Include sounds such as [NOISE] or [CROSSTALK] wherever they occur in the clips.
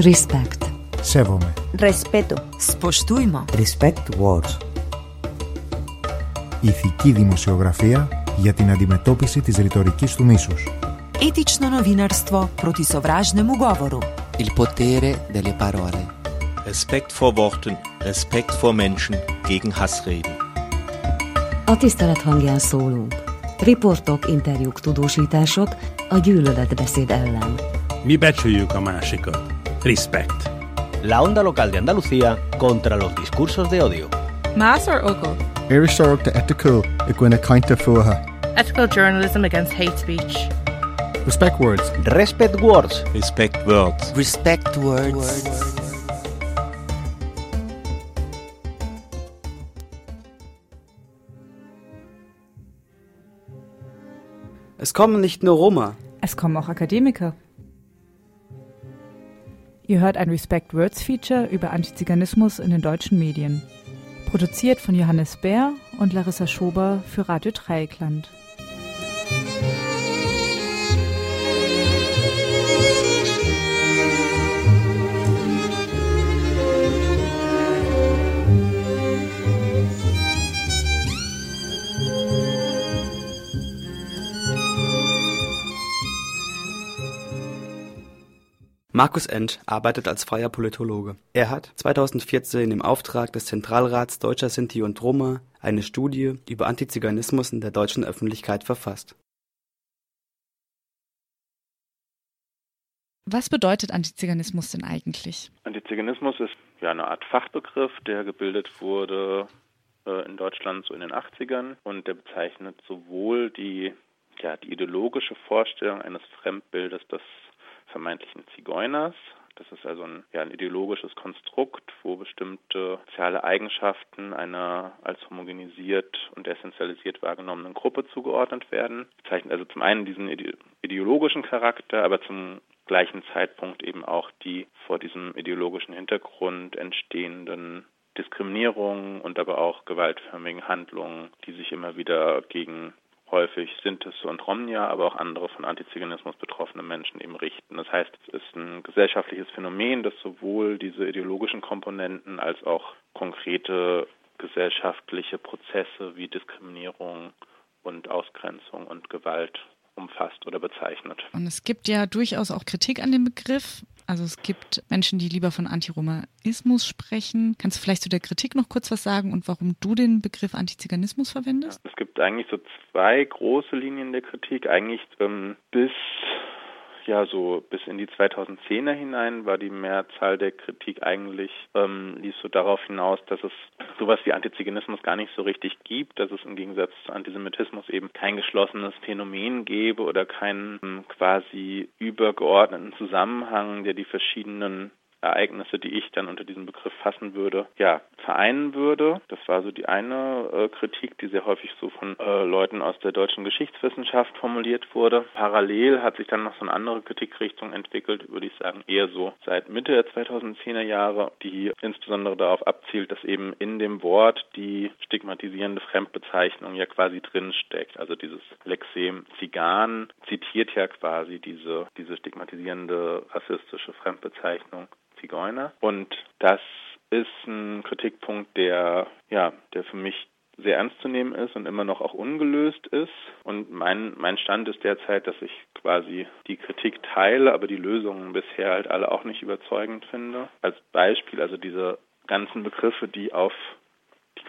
Respect. Σέβομαι. Respeto. Spoštujmo. Respect words. Ηθική δημοσιογραφία για την αντιμετώπιση της ρητορικής του μίσους. Etično novinarstvo proti sovražnemu govoru. Il potere delle parole. Respekt vor Worten, Respekt vor Menschen gegen Hassreden. A tisztelet hangján szólunk. Riportok, interjúk, tudósítások a gyűlöletbeszéd ellen. Mi becsüljük a másikat. Respect. La onda local de Andalucía contra los discursos de odio. Más or ogle? Iristorach de ethical i gcuine kainte fuha. Ethical journalism against hate speech. Respect words. Respect words. Respect words. Respect words. Es kommen nicht nur Roma. Es kommen auch Akademiker. Ihr hört ein Respect Words Feature über Antiziganismus in den deutschen Medien. Produziert von Johannes Bär und Larissa Schober für Radio Dreieckland. Markus Endt arbeitet als freier Politologe. Er hat 2014 im Auftrag des Zentralrats Deutscher Sinti und Roma eine Studie über Antiziganismus in der deutschen Öffentlichkeit verfasst. Was bedeutet Antiziganismus denn eigentlich? Antiziganismus ist ja eine Art Fachbegriff, der gebildet wurde äh, in Deutschland so in den 80ern und der bezeichnet sowohl die, ja, die ideologische Vorstellung eines Fremdbildes des vermeintlichen Zigeuners. Das ist also ein, ja, ein ideologisches Konstrukt, wo bestimmte soziale Eigenschaften einer als homogenisiert und essentialisiert wahrgenommenen Gruppe zugeordnet werden. Das zeichnet also zum einen diesen ideologischen Charakter, aber zum gleichen Zeitpunkt eben auch die vor diesem ideologischen Hintergrund entstehenden Diskriminierungen und aber auch gewaltförmigen Handlungen, die sich immer wieder gegen häufig Sintes und Romnia, aber auch andere von Antiziganismus betroffene Menschen eben richten. Das heißt, es ist ein gesellschaftliches Phänomen, das sowohl diese ideologischen Komponenten als auch konkrete gesellschaftliche Prozesse wie Diskriminierung und Ausgrenzung und Gewalt umfasst oder bezeichnet. Und es gibt ja durchaus auch Kritik an dem Begriff. Also es gibt Menschen, die lieber von Antiromaismus sprechen. Kannst du vielleicht zu der Kritik noch kurz was sagen und warum du den Begriff Antiziganismus verwendest? Ja, es gibt eigentlich so zwei große Linien der Kritik. Eigentlich ähm, bis ja so bis in die 2010er hinein war die Mehrzahl der Kritik eigentlich ähm, ließ so darauf hinaus, dass es sowas wie Antiziganismus gar nicht so richtig gibt, dass es im Gegensatz zu Antisemitismus eben kein geschlossenes Phänomen gäbe oder keinen ähm, quasi übergeordneten Zusammenhang, der die verschiedenen Ereignisse, die ich dann unter diesem Begriff fassen würde, ja, vereinen würde. Das war so die eine äh, Kritik, die sehr häufig so von äh, Leuten aus der deutschen Geschichtswissenschaft formuliert wurde. Parallel hat sich dann noch so eine andere Kritikrichtung entwickelt, würde ich sagen, eher so seit Mitte der 2010er Jahre, die insbesondere darauf abzielt, dass eben in dem Wort die stigmatisierende Fremdbezeichnung ja quasi drinsteckt. Also dieses Lexem Zigan zitiert ja quasi diese, diese stigmatisierende rassistische Fremdbezeichnung Zigeuner. Und das ist ein Kritikpunkt, der, ja, der für mich sehr ernst zu nehmen ist und immer noch auch ungelöst ist. Und mein, mein Stand ist derzeit, dass ich quasi die Kritik teile, aber die Lösungen bisher halt alle auch nicht überzeugend finde. Als Beispiel also diese ganzen Begriffe, die auf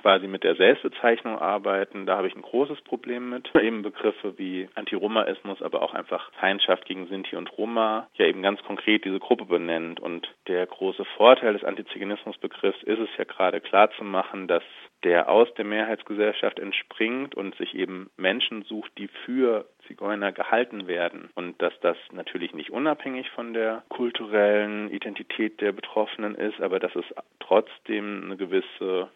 quasi mit der Selbstbezeichnung arbeiten, da habe ich ein großes Problem mit. Eben Begriffe wie Antiromaismus, aber auch einfach Feindschaft gegen Sinti und Roma ja eben ganz konkret diese Gruppe benennt. Und der große Vorteil des Antiziganismusbegriffs ist es ja gerade klar zu machen, dass der aus der Mehrheitsgesellschaft entspringt und sich eben Menschen sucht, die für Zigeuner gehalten werden. Und dass das natürlich nicht unabhängig von der kulturellen Identität der Betroffenen ist, aber dass es trotzdem eine gewisse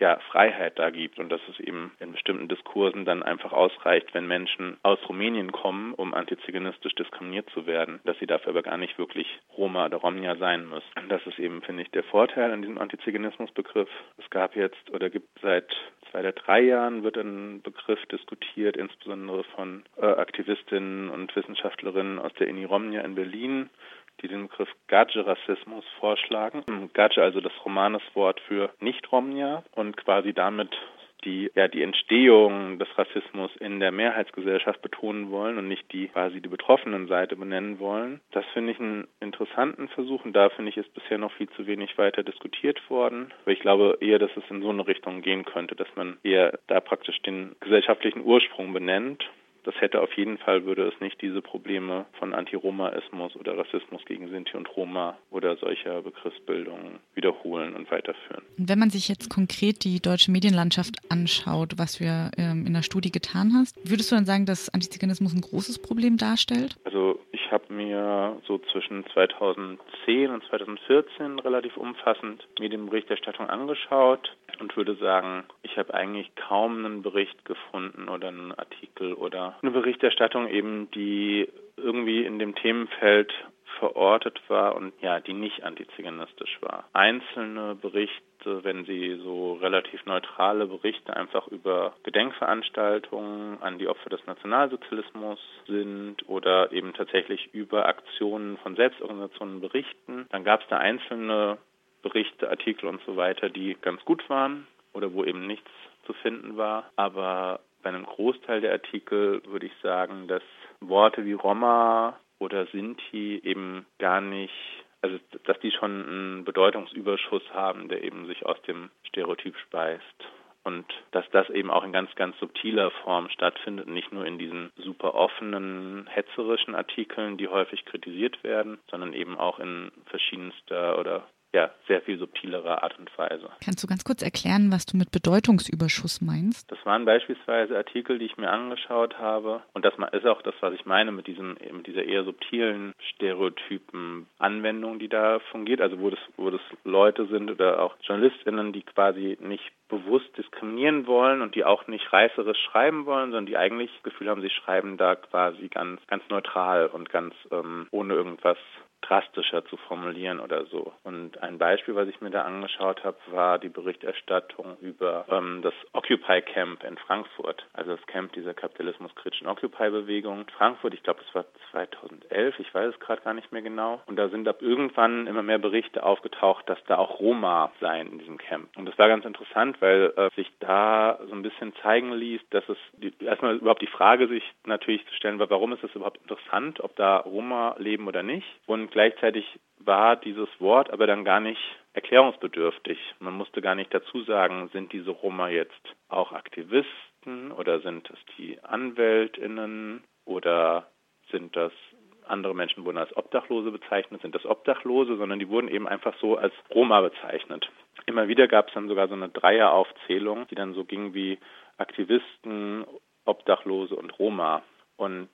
ja, Freiheit da gibt und dass es eben in bestimmten Diskursen dann einfach ausreicht, wenn Menschen aus Rumänien kommen, um antiziginistisch diskriminiert zu werden, dass sie dafür aber gar nicht wirklich Roma oder Romnia sein müssen. Das ist eben, finde ich, der Vorteil an diesem Antiziganismusbegriff. Es gab jetzt oder gibt seit zwei oder drei Jahren wird ein Begriff diskutiert, insbesondere von äh, Aktivistinnen und Wissenschaftlerinnen aus der Uni Romnia in Berlin, die den Begriff Gaje-Rassismus vorschlagen. Gaje also das Romaneswort für Nicht-Romnia und quasi damit die ja die Entstehung des Rassismus in der Mehrheitsgesellschaft betonen wollen und nicht die quasi die betroffenen Seite benennen wollen. Das finde ich einen interessanten Versuch und da finde ich ist bisher noch viel zu wenig weiter diskutiert worden. Aber ich glaube eher, dass es in so eine Richtung gehen könnte, dass man eher da praktisch den gesellschaftlichen Ursprung benennt das hätte auf jeden Fall, würde es nicht diese Probleme von Antiromaismus oder Rassismus gegen Sinti und Roma oder solcher Begriffsbildung wiederholen und weiterführen. Wenn man sich jetzt konkret die deutsche Medienlandschaft anschaut, was ja ähm, in der Studie getan hast, würdest du dann sagen, dass Antiziganismus ein großes Problem darstellt? Also ich habe mir so zwischen 2010 und 2014 relativ umfassend Medienberichterstattung angeschaut und würde sagen, ich habe eigentlich kaum einen Bericht gefunden oder einen Artikel oder eine Berichterstattung eben, die irgendwie in dem Themenfeld verortet war und ja, die nicht antiziganistisch war. Einzelne Berichte, wenn sie so relativ neutrale Berichte einfach über Gedenkveranstaltungen an die Opfer des Nationalsozialismus sind oder eben tatsächlich über Aktionen von Selbstorganisationen berichten, dann gab es da einzelne Berichte, Artikel und so weiter, die ganz gut waren oder wo eben nichts zu finden war. Aber bei einem Großteil der Artikel würde ich sagen, dass Worte wie Roma oder Sinti eben gar nicht, also dass die schon einen Bedeutungsüberschuss haben, der eben sich aus dem Stereotyp speist. Und dass das eben auch in ganz, ganz subtiler Form stattfindet, nicht nur in diesen super offenen, hetzerischen Artikeln, die häufig kritisiert werden, sondern eben auch in verschiedenster oder ja, sehr viel subtilere Art und Weise. Kannst du ganz kurz erklären, was du mit Bedeutungsüberschuss meinst? Das waren beispielsweise Artikel, die ich mir angeschaut habe. Und das ist auch das, was ich meine mit, diesem, mit dieser eher subtilen Stereotypen Anwendung, die da fungiert. Also wo das, wo das Leute sind oder auch JournalistInnen, die quasi nicht bewusst diskriminieren wollen und die auch nicht reißerisch schreiben wollen, sondern die eigentlich das Gefühl haben, sie schreiben da quasi ganz, ganz neutral und ganz ähm, ohne irgendwas drastischer zu formulieren oder so. Und ein Beispiel, was ich mir da angeschaut habe, war die Berichterstattung über ähm, das Occupy Camp in Frankfurt, also das Camp dieser kapitalismuskritischen Occupy-Bewegung Frankfurt. Ich glaube, das war 2011, ich weiß es gerade gar nicht mehr genau. Und da sind ab irgendwann immer mehr Berichte aufgetaucht, dass da auch Roma seien in diesem Camp. Und das war ganz interessant, weil äh, sich da so ein bisschen zeigen ließ, dass es die, erstmal überhaupt die Frage sich natürlich zu stellen war, warum ist es überhaupt interessant, ob da Roma leben oder nicht. Gleichzeitig war dieses Wort aber dann gar nicht erklärungsbedürftig. Man musste gar nicht dazu sagen, sind diese Roma jetzt auch Aktivisten oder sind es die Anwältinnen oder sind das andere Menschen wurden als Obdachlose bezeichnet, sind das Obdachlose, sondern die wurden eben einfach so als Roma bezeichnet. Immer wieder gab es dann sogar so eine Dreieraufzählung, die dann so ging wie Aktivisten, Obdachlose und Roma. Und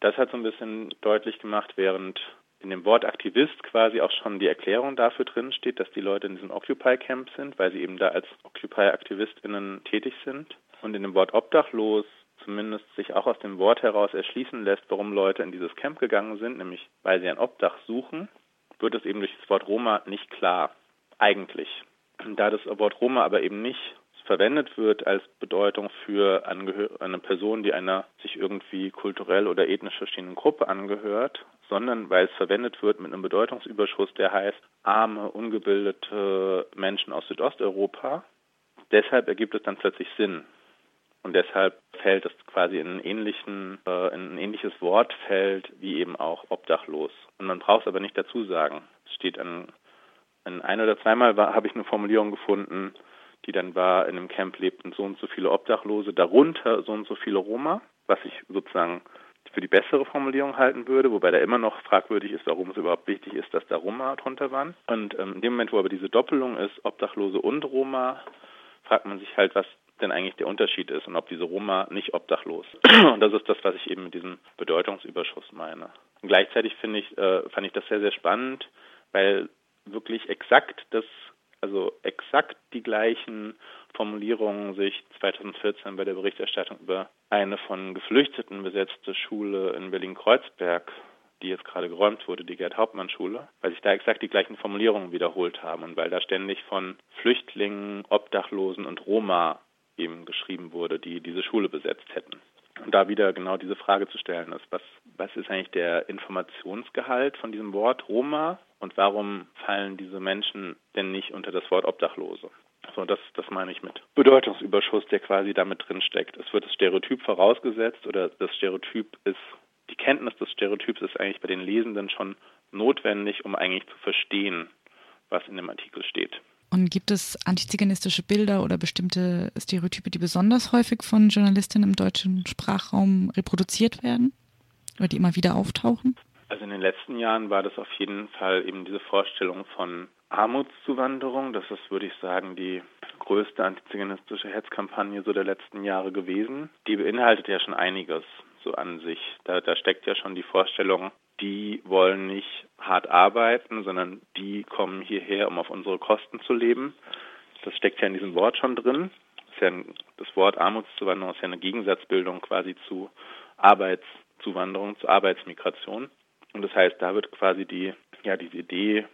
das hat so ein bisschen deutlich gemacht, während in dem Wort Aktivist quasi auch schon die Erklärung dafür drin steht, dass die Leute in diesem Occupy-Camp sind, weil sie eben da als Occupy-AktivistInnen tätig sind. Und in dem Wort Obdachlos zumindest sich auch aus dem Wort heraus erschließen lässt, warum Leute in dieses Camp gegangen sind, nämlich weil sie ein Obdach suchen, wird es eben durch das Wort Roma nicht klar. Eigentlich. Da das Wort Roma aber eben nicht verwendet wird als Bedeutung für eine Person, die einer sich irgendwie kulturell oder ethnisch verstehenden Gruppe angehört, sondern weil es verwendet wird mit einem Bedeutungsüberschuss, der heißt arme, ungebildete Menschen aus Südosteuropa. Deshalb ergibt es dann plötzlich Sinn. Und deshalb fällt es quasi in, ähnlichen, äh, in ein ähnliches Wortfeld wie eben auch obdachlos. Und man braucht es aber nicht dazu sagen. Es steht an, an ein oder zweimal habe ich eine Formulierung gefunden, die dann war, in einem Camp lebten so und so viele Obdachlose, darunter so und so viele Roma, was ich sozusagen für die bessere Formulierung halten würde, wobei da immer noch fragwürdig ist, warum es überhaupt wichtig ist, dass da Roma drunter waren. Und ähm, in dem Moment, wo aber diese Doppelung ist, Obdachlose und Roma, fragt man sich halt, was denn eigentlich der Unterschied ist und ob diese Roma nicht obdachlos. [CLEARS THROAT] Und das ist das, was ich eben mit diesem Bedeutungsüberschuss meine. Und gleichzeitig finde ich, äh, fand ich das sehr, sehr spannend, weil wirklich exakt das also exakt die gleichen Formulierungen sich 2014 bei der Berichterstattung über eine von Geflüchteten besetzte Schule in Berlin-Kreuzberg, die jetzt gerade geräumt wurde, die Gerd-Hauptmann-Schule, weil sich da exakt die gleichen Formulierungen wiederholt haben und weil da ständig von Flüchtlingen, Obdachlosen und Roma eben geschrieben wurde, die diese Schule besetzt hätten. Und da wieder genau diese Frage zu stellen ist, was, was ist eigentlich der Informationsgehalt von diesem Wort Roma und warum fallen diese Menschen denn nicht unter das Wort Obdachlose? So, das, das meine ich mit Bedeutungsüberschuss, der quasi damit drin steckt. Es wird das Stereotyp vorausgesetzt oder das Stereotyp ist, die Kenntnis des Stereotyps ist eigentlich bei den Lesenden schon notwendig, um eigentlich zu verstehen, was in dem Artikel steht. Und gibt es antiziganistische Bilder oder bestimmte Stereotype, die besonders häufig von Journalistinnen im deutschen Sprachraum reproduziert werden oder die immer wieder auftauchen? Also in den letzten Jahren war das auf jeden Fall eben diese Vorstellung von Armutszuwanderung. Das ist, würde ich sagen, die größte antiziganistische Hetzkampagne so der letzten Jahre gewesen. Die beinhaltet ja schon einiges so an sich. Da, da steckt ja schon die Vorstellung, die wollen nicht hart arbeiten, sondern die kommen hierher, um auf unsere Kosten zu leben. Das steckt ja in diesem Wort schon drin. Das, ja ein, das Wort Armutszuwanderung ist ja eine Gegensatzbildung quasi zu Arbeitszuwanderung, zu Arbeitsmigration. Und das heißt, da wird quasi die, ja, diese Idee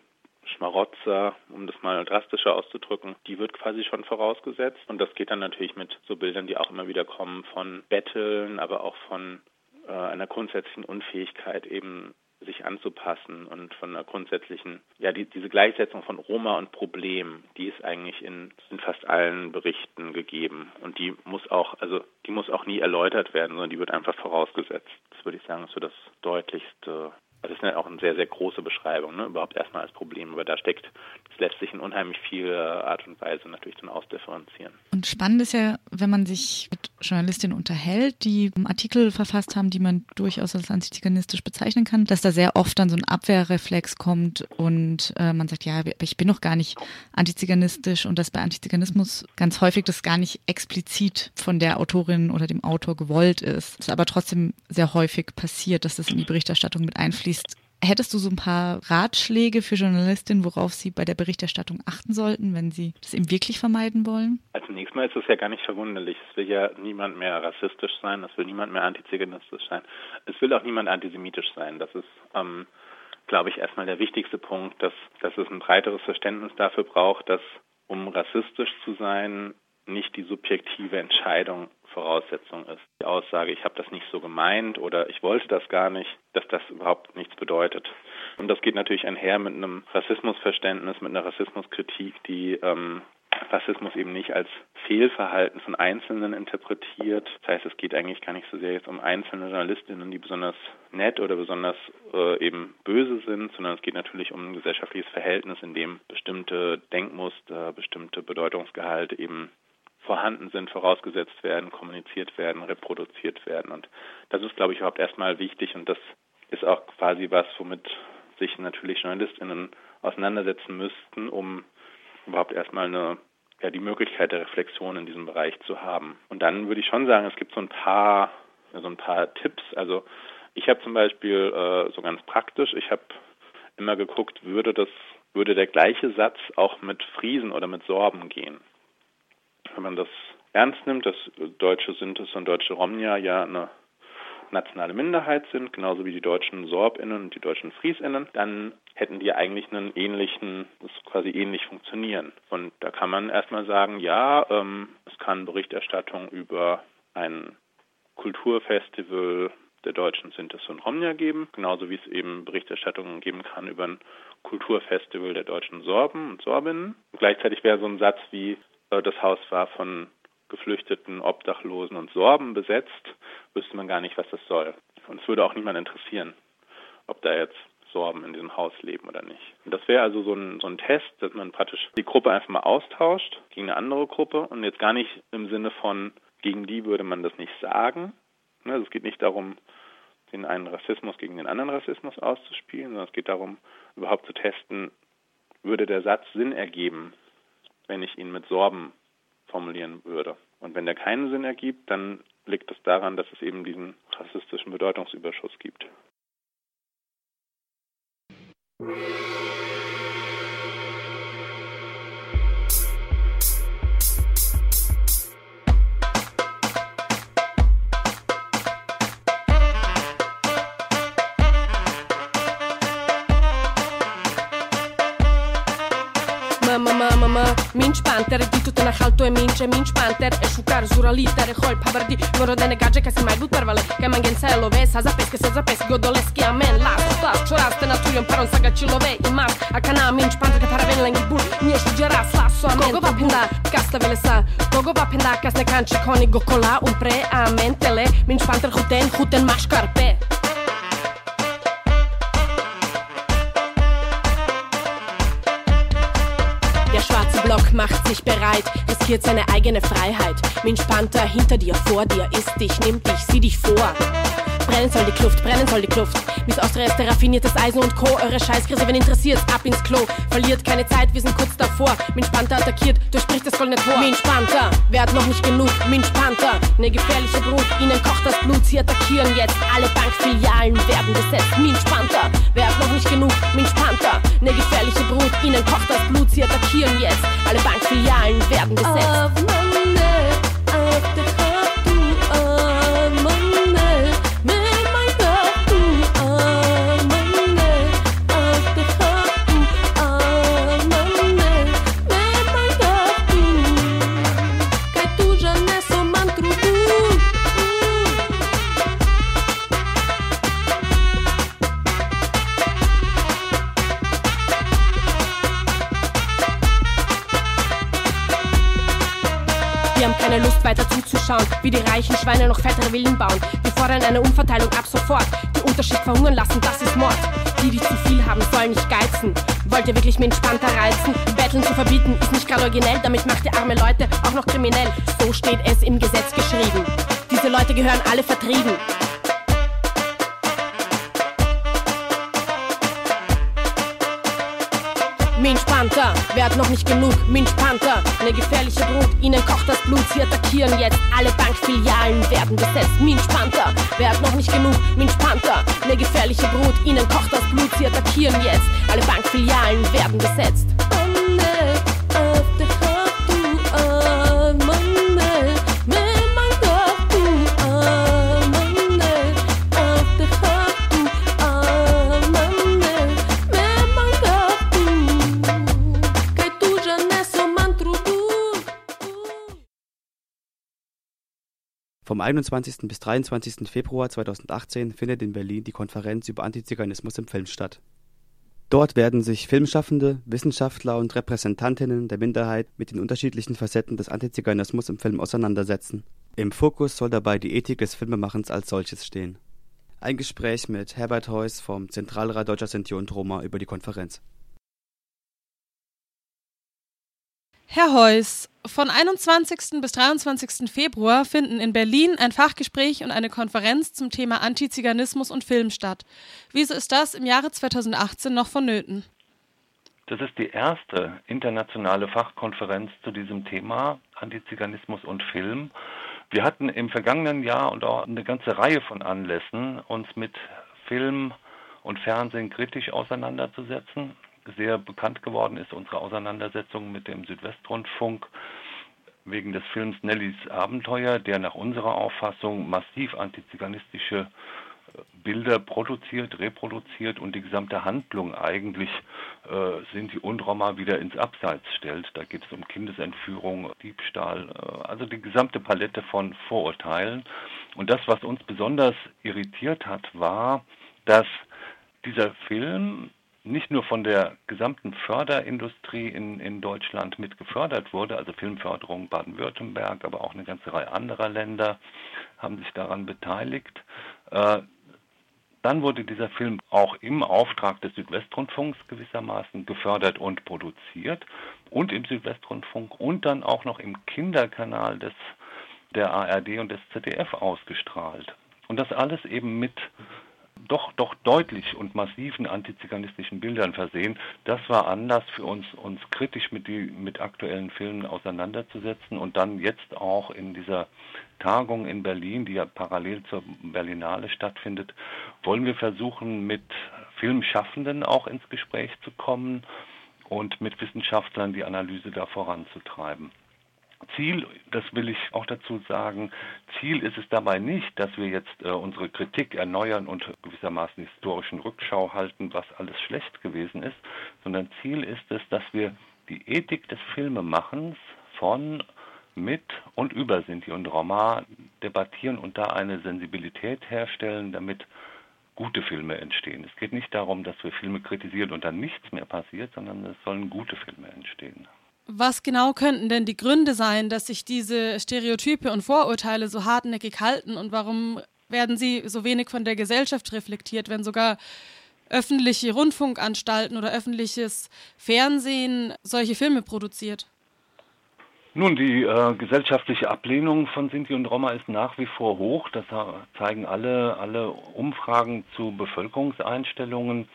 Schmarotzer, um das mal drastischer auszudrücken, die wird quasi schon vorausgesetzt. Und das geht dann natürlich mit so Bildern, die auch immer wieder kommen von Betteln, aber auch von äh, einer grundsätzlichen Unfähigkeit eben sich anzupassen und von einer grundsätzlichen, ja, die, diese Gleichsetzung von Roma und Problem, die ist eigentlich in, in fast allen Berichten gegeben. Und die muss auch, also die muss auch nie erläutert werden, sondern die wird einfach vorausgesetzt. Das würde ich sagen, ist so das deutlichste das ist auch eine sehr, sehr große Beschreibung, ne? überhaupt erstmal als Problem. Aber da steckt, das lässt sich in unheimlich vieler Art und Weise natürlich dann ausdifferenzieren. Und spannend ist ja, wenn man sich mit Journalistinnen unterhält, die Artikel verfasst haben, die man durchaus als antiziganistisch bezeichnen kann, dass da sehr oft dann so ein Abwehrreflex kommt und äh, man sagt, ja, ich bin noch gar nicht antiziganistisch und dass bei Antiziganismus ganz häufig das gar nicht explizit von der Autorin oder dem Autor gewollt ist. Es aber trotzdem sehr häufig passiert, dass das in die Berichterstattung mit einfließt abschließt, hättest du so ein paar Ratschläge für Journalistinnen, worauf sie bei der Berichterstattung achten sollten, wenn sie das eben wirklich vermeiden wollen? Also zunächst mal ist es ja gar nicht verwunderlich. Es will ja niemand mehr rassistisch sein, es will niemand mehr antiziganistisch sein, es will auch niemand antisemitisch sein. Das ist, ähm, glaube ich, erstmal der wichtigste Punkt, dass, dass es ein breiteres Verständnis dafür braucht, dass um rassistisch zu sein, nicht die subjektive Entscheidung Voraussetzung ist. Die Aussage, ich habe das nicht so gemeint oder ich wollte das gar nicht, dass das überhaupt nichts bedeutet. Und das geht natürlich einher mit einem Rassismusverständnis, mit einer Rassismuskritik, die ähm, Rassismus eben nicht als Fehlverhalten von Einzelnen interpretiert. Das heißt, es geht eigentlich gar nicht so sehr jetzt um einzelne Journalistinnen, die besonders nett oder besonders äh, eben böse sind, sondern es geht natürlich um ein gesellschaftliches Verhältnis, in dem bestimmte Denkmuster, bestimmte Bedeutungsgehalte eben vorhanden sind, vorausgesetzt werden, kommuniziert werden, reproduziert werden. Und das ist, glaube ich, überhaupt erstmal wichtig und das ist auch quasi was, womit sich natürlich JournalistInnen auseinandersetzen müssten, um überhaupt erstmal eine, ja, die Möglichkeit der Reflexion in diesem Bereich zu haben. Und dann würde ich schon sagen, es gibt so ein paar, so ein paar Tipps. Also ich habe zum Beispiel äh, so ganz praktisch, ich habe immer geguckt, würde das, würde der gleiche Satz auch mit Friesen oder mit Sorben gehen wenn man das ernst nimmt, dass deutsche Sintes und deutsche Romnia ja eine nationale Minderheit sind, genauso wie die deutschen SorbInnen und die deutschen FriesInnen, dann hätten die eigentlich einen ähnlichen, das quasi ähnlich funktionieren. Und da kann man erstmal sagen, ja, ähm, es kann Berichterstattung über ein Kulturfestival der deutschen Sintes und Romnia geben, genauso wie es eben Berichterstattungen geben kann über ein Kulturfestival der deutschen Sorben und Sorbinnen. Gleichzeitig wäre so ein Satz wie das Haus war von Geflüchteten, Obdachlosen und Sorben besetzt, wüsste man gar nicht, was das soll. Und es würde auch niemand interessieren, ob da jetzt Sorben in diesem Haus leben oder nicht. Und das wäre also so ein, so ein Test, dass man praktisch die Gruppe einfach mal austauscht gegen eine andere Gruppe und jetzt gar nicht im Sinne von, gegen die würde man das nicht sagen. Ne, also es geht nicht darum, den einen Rassismus gegen den anderen Rassismus auszuspielen, sondern es geht darum, überhaupt zu testen, würde der Satz Sinn ergeben, wenn ich ihn mit Sorben formulieren würde. Und wenn der keinen Sinn ergibt, dann liegt es daran, dass es eben diesen rassistischen Bedeutungsüberschuss gibt. Minch Panther, ditut na halto e minche Minch Panther, e shukar zura litar E hol pavardi, moro da ne gađe si maj but parvale, mangen se love Sa za peske, se za peske, odoleski amen Las, tas, čoras, te natuljom paron Saga čilove i mas, a kana Minch Panther Kaj paraven lengi bul, nije šuđera Slaso amen, kogo vapenda, kasta vele sa Kogo vapenda, kas ne kanče, koni gokola un Umpre, amen, tele Minch Panther, huten, huten, maš karpe macht sich bereit, riskiert seine eigene Freiheit. Minch Panther hinter dir, vor dir, ist dich, nimmt dich, sieh dich vor. Brennen soll die Kluft, brennen soll die Kluft. Miss Austria ist der raffiniertes Eisen und Co. Eure Scheißkrise, wenn interessiert, ab ins Klo. Verliert keine Zeit, wir sind kurz davor. Minch Panther attackiert, durchbricht das goldene Tor. Minch Panther, wer hat noch nicht genug? Minch Panther, ne gefährliche Brut, ihnen kocht das Blut. Sie attackieren jetzt, alle Bankfilialen werden besetzt. Minch Panther, wer hat noch nicht genug? Minch Panther, ne gefährliche Brut, ihnen kocht das Blut. Sie attackieren jetzt, alle Bankfilialen werden besetzt. Schweine noch fettere Villen bauen. Wir fordern eine Umverteilung ab sofort. Die Unterschicht verhungern lassen, das ist Mord. Die, die zu viel haben, sollen nicht geizen. Wollt ihr wirklich mit entspannter reizen? Betteln zu verbieten ist nicht gerade originell, damit macht ihr arme Leute auch noch kriminell. So steht es im Gesetz geschrieben. Diese Leute gehören alle vertrieben. Panther, wer hat noch nicht genug? Minch Panther, ne gefährliche Brut, ihnen kocht das Blut, sie attackieren jetzt, alle Bankfilialen werden besetzt. Minch Panther, wer hat noch nicht genug? Minch Panther, ne gefährliche Brut, ihnen kocht das Blut, sie attackieren jetzt, alle Bankfilialen werden besetzt. Vom 21. bis 23. Februar 2018 findet in Berlin die Konferenz über Antiziganismus im Film statt. Dort werden sich Filmschaffende, Wissenschaftler und Repräsentantinnen der Minderheit mit den unterschiedlichen Facetten des Antiziganismus im Film auseinandersetzen. Im Fokus soll dabei die Ethik des Filmemachens als solches stehen. Ein Gespräch mit Herbert Heuss vom Zentralrat Deutscher Sinti und Roma über die Konferenz. Herr Heuss, von 21. bis 23. Februar finden in Berlin ein Fachgespräch und eine Konferenz zum Thema Antiziganismus und Film statt. Wieso ist das im Jahre 2018 noch vonnöten? Das ist die erste internationale Fachkonferenz zu diesem Thema Antiziganismus und Film. Wir hatten im vergangenen Jahr und auch eine ganze Reihe von Anlässen, uns mit Film und Fernsehen kritisch auseinanderzusetzen. Sehr bekannt geworden ist unsere Auseinandersetzung mit dem Südwestrundfunk wegen des Films Nellys Abenteuer, der nach unserer Auffassung massiv antiziganistische Bilder produziert, reproduziert und die gesamte Handlung eigentlich äh, Sinti und Roma wieder ins Abseits stellt. Da geht es um Kindesentführung, Diebstahl, äh, also die gesamte Palette von Vorurteilen. Und das, was uns besonders irritiert hat, war, dass dieser Film nicht nur von der gesamten Förderindustrie in, in Deutschland mit gefördert wurde, also Filmförderung Baden-Württemberg, aber auch eine ganze Reihe anderer Länder haben sich daran beteiligt. Äh, dann wurde dieser Film auch im Auftrag des Südwestrundfunks gewissermaßen gefördert und produziert und im Südwestrundfunk und dann auch noch im Kinderkanal des, der ARD und des ZDF ausgestrahlt. Und das alles eben mit doch, doch deutlich und massiven antiziganistischen Bildern versehen. Das war Anlass für uns, uns kritisch mit, die, mit aktuellen Filmen auseinanderzusetzen und dann jetzt auch in dieser Tagung in Berlin, die ja parallel zur Berlinale stattfindet, wollen wir versuchen, mit Filmschaffenden auch ins Gespräch zu kommen und mit Wissenschaftlern die Analyse da voranzutreiben. Ziel, das will ich auch dazu sagen, Ziel ist es dabei nicht, dass wir jetzt äh, unsere Kritik erneuern und gewissermaßen historischen Rückschau halten, was alles schlecht gewesen ist, sondern Ziel ist es, dass wir die Ethik des Filmemachens von, mit und über Sinti und Roma debattieren und da eine Sensibilität herstellen, damit gute Filme entstehen. Es geht nicht darum, dass wir Filme kritisieren und dann nichts mehr passiert, sondern es sollen gute Filme entstehen. Was genau könnten denn die Gründe sein, dass sich diese Stereotype und Vorurteile so hartnäckig halten und warum werden sie so wenig von der Gesellschaft reflektiert, wenn sogar öffentliche Rundfunkanstalten oder öffentliches Fernsehen solche Filme produziert? Nun, die äh, gesellschaftliche Ablehnung von Sinti und Roma ist nach wie vor hoch. Das zeigen alle, alle Umfragen zu Bevölkerungseinstellungen.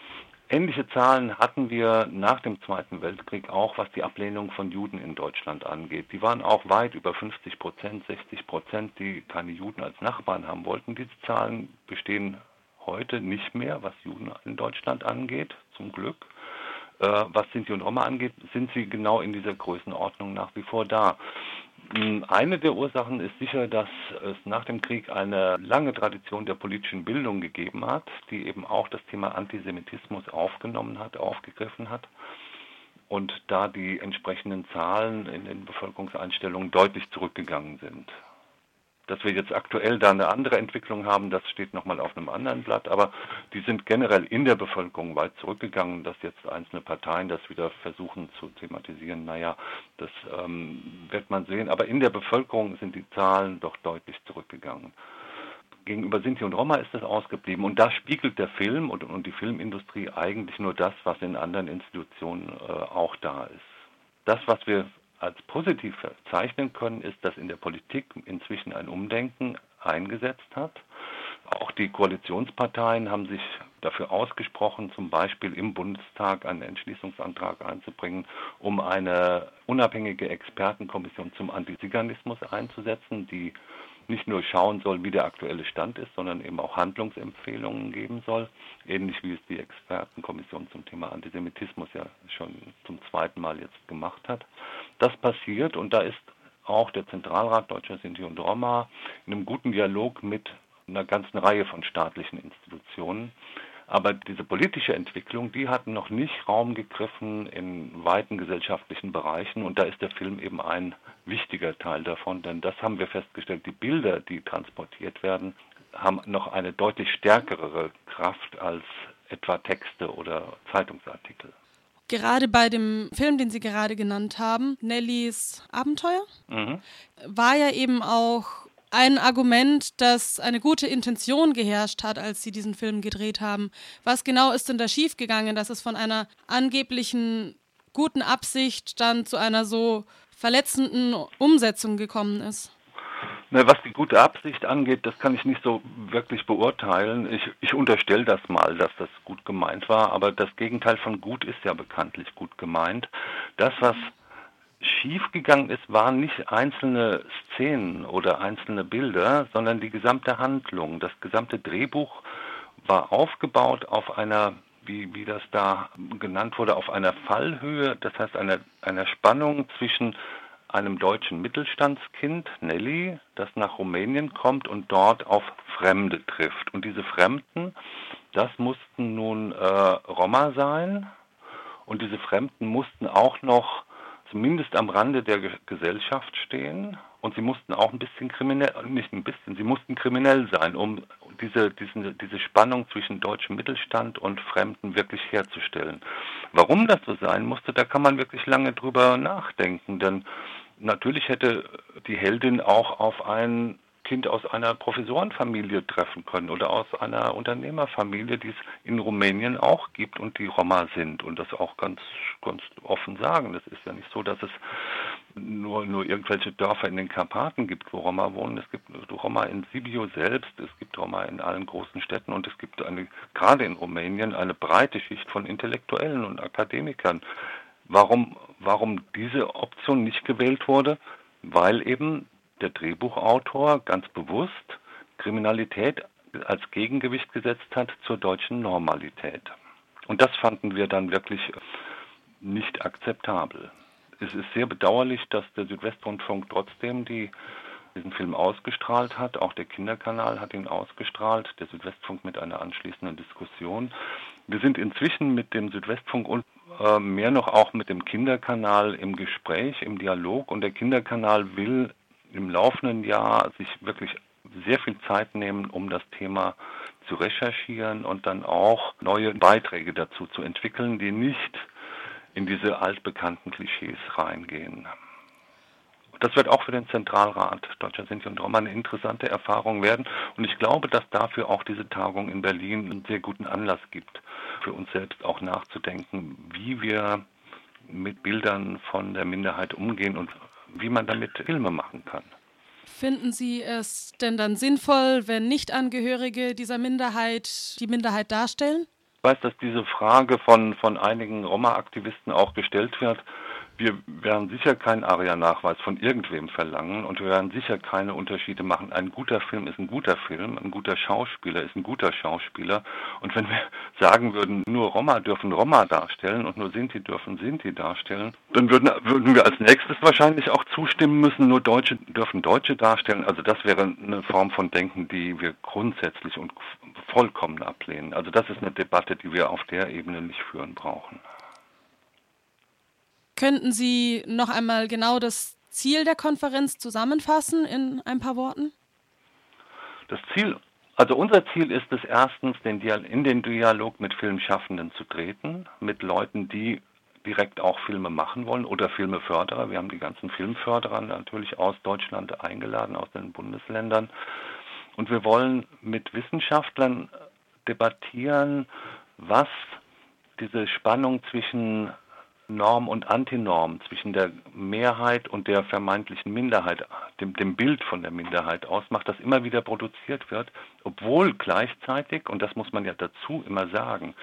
Ähnliche Zahlen hatten wir nach dem Zweiten Weltkrieg auch, was die Ablehnung von Juden in Deutschland angeht. Die waren auch weit über 50 Prozent, 60 Prozent, die keine Juden als Nachbarn haben wollten. Diese Zahlen bestehen heute nicht mehr, was Juden in Deutschland angeht, zum Glück. Äh, was Sinti und Roma angeht, sind sie genau in dieser Größenordnung nach wie vor da. Hm, eine der Ursachen ist sicher, dass es nach dem Krieg eine lange Tradition der politischen Bildung gegeben hat, die eben auch das Thema Antisemitismus aufgenommen hat, aufgegriffen hat. Und da die entsprechenden Zahlen in den Bevölkerungseinstellungen deutlich zurückgegangen sind. Dass wir jetzt aktuell da eine andere Entwicklung haben, das steht nochmal auf einem anderen Blatt, aber die sind generell in der Bevölkerung weit zurückgegangen, dass jetzt einzelne Parteien das wieder versuchen zu thematisieren. Naja, das ähm, wird man sehen, aber in der Bevölkerung sind die Zahlen doch deutlich zurückgegangen. Gegenüber Sinti und Roma ist das ausgeblieben und da spiegelt der Film und, und die Filmindustrie eigentlich nur das, was in anderen Institutionen äh, auch da ist. Das, was wir als positiv verzeichnen können, ist, dass in der Politik inzwischen ein Umdenken eingesetzt hat. Auch die Koalitionsparteien haben sich dafür ausgesprochen, zum Beispiel im Bundestag einen Entschließungsantrag einzubringen, um eine unabhängige Expertenkommission zum Antiziganismus einzusetzen, die nicht nur schauen soll, wie der aktuelle Stand ist, sondern eben auch Handlungsempfehlungen geben soll, ähnlich wie es die Expertenkommission zum Thema Antisemitismus ja schon zum zweiten Mal jetzt gemacht hat. Das passiert und da ist auch der Zentralrat Deutscher Sinti und Roma in einem guten Dialog mit einer ganzen Reihe von staatlichen Institutionen. Aber diese politische Entwicklung, die hat noch nicht Raum gegriffen in weiten gesellschaftlichen Bereichen und da ist der Film eben ein wichtiger Teil davon, denn das haben wir festgestellt, die Bilder, die transportiert werden, haben noch eine deutlich stärkere Kraft als etwa Texte oder Zeitungsartikel. Gerade bei dem Film, den Sie gerade genannt haben, Nellys Abenteuer, mhm. war ja eben auch ein Argument, dass eine gute Intention geherrscht hat, als sie diesen Film gedreht haben. Was genau ist denn da schiefgegangen, dass es von einer angeblichen guten Absicht dann zu einer so verletzenden Umsetzung gekommen ist? Was die gute Absicht angeht, das kann ich nicht so wirklich beurteilen. Ich, ich unterstelle das mal, dass das gut gemeint war, aber das Gegenteil von gut ist ja bekanntlich gut gemeint. Das, was schiefgegangen ist, waren nicht einzelne Szenen oder einzelne Bilder, sondern die gesamte Handlung. Das gesamte Drehbuch war aufgebaut auf einer, wie, wie das da genannt wurde, auf einer Fallhöhe, das heißt einer, einer Spannung zwischen einem deutschen Mittelstandskind, Nelly, das nach Rumänien kommt und dort auf Fremde trifft. Und diese Fremden, das mussten nun äh, Roma sein und diese Fremden mussten auch noch zumindest am Rande der Gesellschaft stehen und sie mussten auch ein bisschen kriminell, nicht ein bisschen, sie mussten kriminell sein, um diese, diese, diese Spannung zwischen deutschem Mittelstand und Fremden wirklich herzustellen. Warum das so sein musste, da kann man wirklich lange drüber nachdenken, denn natürlich hätte die Heldin auch auf einen Kind aus einer Professorenfamilie treffen können oder aus einer Unternehmerfamilie, die es in Rumänien auch gibt und die Roma sind und das auch ganz, ganz offen sagen. Das ist ja nicht so, dass es nur, nur irgendwelche Dörfer in den Karpaten gibt, wo Roma wohnen. Es gibt Roma in Sibiu selbst, es gibt Roma in allen großen Städten und es gibt eine, gerade in Rumänien eine breite Schicht von Intellektuellen und Akademikern. Warum, warum diese Option nicht gewählt wurde? Weil eben der Drehbuchautor ganz bewusst Kriminalität als Gegengewicht gesetzt hat zur deutschen Normalität. Und das fanden wir dann wirklich nicht akzeptabel. Es ist sehr bedauerlich, dass der Südwestrundfunk trotzdem die, diesen Film ausgestrahlt hat. Auch der Kinderkanal hat ihn ausgestrahlt, der Südwestfunk mit einer anschließenden Diskussion. Wir sind inzwischen mit dem Südwestfunk und äh, mehr noch auch mit dem Kinderkanal im Gespräch, im Dialog. Und der Kinderkanal will im laufenden Jahr sich wirklich sehr viel Zeit nehmen, um das Thema zu recherchieren und dann auch neue Beiträge dazu zu entwickeln, die nicht in diese altbekannten Klischees reingehen. Das wird auch für den Zentralrat Deutscher Sinti und Roma eine interessante Erfahrung werden. Und ich glaube, dass dafür auch diese Tagung in Berlin einen sehr guten Anlass gibt, für uns selbst auch nachzudenken, wie wir mit Bildern von der Minderheit umgehen und wie man damit Filme machen kann. Finden Sie es denn dann sinnvoll, wenn Nichtangehörige dieser Minderheit die Minderheit darstellen? Ich weiß, dass diese Frage von, von einigen Roma-Aktivisten auch gestellt wird. Wir werden sicher keinen ARIA-Nachweis von irgendwem verlangen und wir werden sicher keine Unterschiede machen. Ein guter Film ist ein guter Film, ein guter Schauspieler ist ein guter Schauspieler. Und wenn wir [LAUGHS] sagen würden, nur Roma dürfen Roma darstellen und nur Sinti dürfen Sinti darstellen, dann würden, würden wir als nächstes wahrscheinlich auch zustimmen müssen, nur Deutsche dürfen Deutsche darstellen. Also das wäre eine Form von Denken, die wir grundsätzlich und vollkommen ablehnen. Also das ist eine Debatte, die wir auf der Ebene nicht führen brauchen. Könnten Sie noch einmal genau das Ziel der Konferenz zusammenfassen in ein paar Worten? Das Ziel, also unser Ziel ist es erstens, den in den Dialog mit Filmschaffenden zu treten, mit Leuten, die direkt auch Filme machen wollen oder Filmeförderer. Wir haben die ganzen Filmförderer natürlich aus Deutschland eingeladen, aus den Bundesländern. Und wir wollen mit Wissenschaftlern debattieren, was diese Spannung zwischen Norm und Antinorm zwischen der Mehrheit und der vermeintlichen Minderheit, dem, dem Bild von der Minderheit ausmacht, das immer wieder produziert wird, obwohl gleichzeitig, und das muss man ja dazu immer sagen,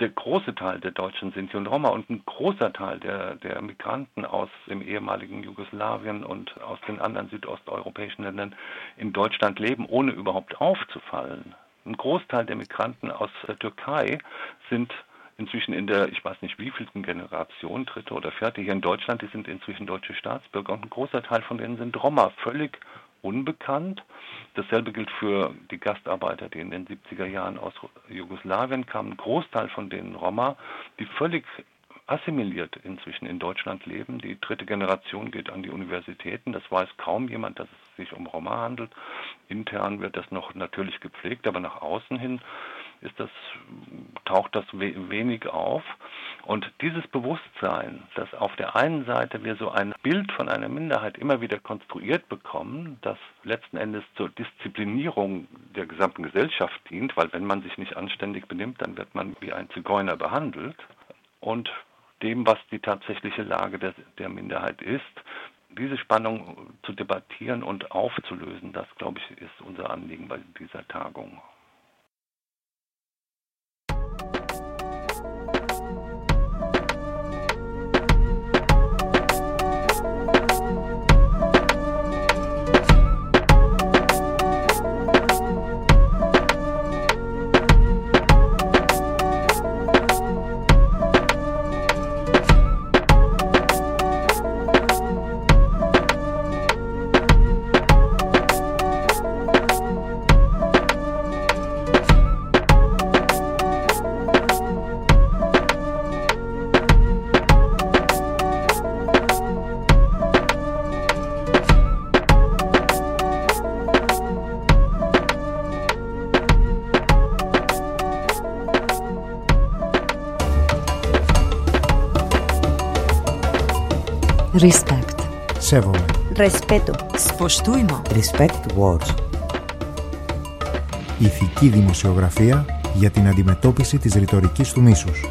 der große Teil der Deutschen Sinti und Roma und ein großer Teil der, der Migranten aus dem ehemaligen Jugoslawien und aus den anderen südosteuropäischen Ländern in Deutschland leben, ohne überhaupt aufzufallen. Ein Großteil der Migranten aus der Türkei sind inzwischen in der, ich weiß nicht wievielten Generation, dritte oder vierte hier in Deutschland, die sind inzwischen deutsche Staatsbürger und ein großer Teil von denen sind Roma, völlig unbekannt. Dasselbe gilt für die Gastarbeiter, die in den 70er Jahren aus Jugoslawien kamen. Ein Großteil von denen Roma, die völlig assimiliert inzwischen in Deutschland leben. Die dritte Generation geht an die Universitäten. Das weiß kaum jemand, dass es sich um Roma handelt. Intern wird das noch natürlich gepflegt, aber nach außen hin ist das, taucht das wenig auf. Und dieses Bewusstsein, dass auf der einen Seite wir so ein Bild von einer Minderheit immer wieder konstruiert bekommen, das letzten Endes zur Disziplinierung der gesamten Gesellschaft dient, weil wenn man sich nicht anständig benimmt, dann wird man wie ein Zigeuner behandelt. Und dem, was die tatsächliche Lage der, der Minderheit ist, diese Spannung zu debattieren und aufzulösen, das, glaube ich, ist unser Anliegen bei dieser Tagung. Σέβομαι. Respeto. Spoštujmo. Respect words. Ηθική δημοσιογραφία για την αντιμετώπιση της ρητορικής του μίσους.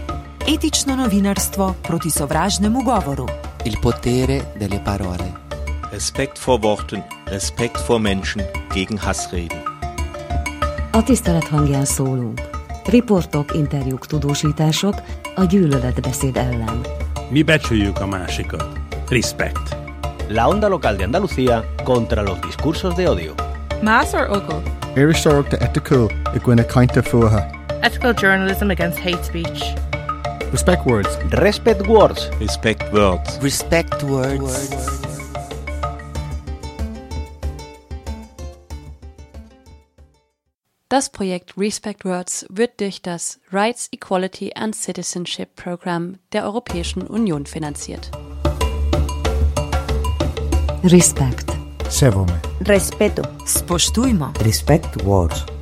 Etično novinarstvo proti sovražnemu govoru. Il potere delle parole. Respekt vor Worten, Respekt vor Menschen gegen Hassreden. A tisztelet hangján szólunk. Riportok, interjúk, tudósítások a gyűlöletbeszéd ellen. Mi becsüljük a másikat. Respect. La onda local de Andalucía contra los discursos de odio. Más or ogo? Irish Sorg de Ethical i gine kainte fuha. Ethical journalism against hate speech. Respect words. Respect words. Respect words. Respect words. Das Projekt Respect Words wird durch das Rights, Equality and Citizenship Program der Europäischen Union finanziert. Респект. Севоме. Респето. Споштујмо. Респект Words.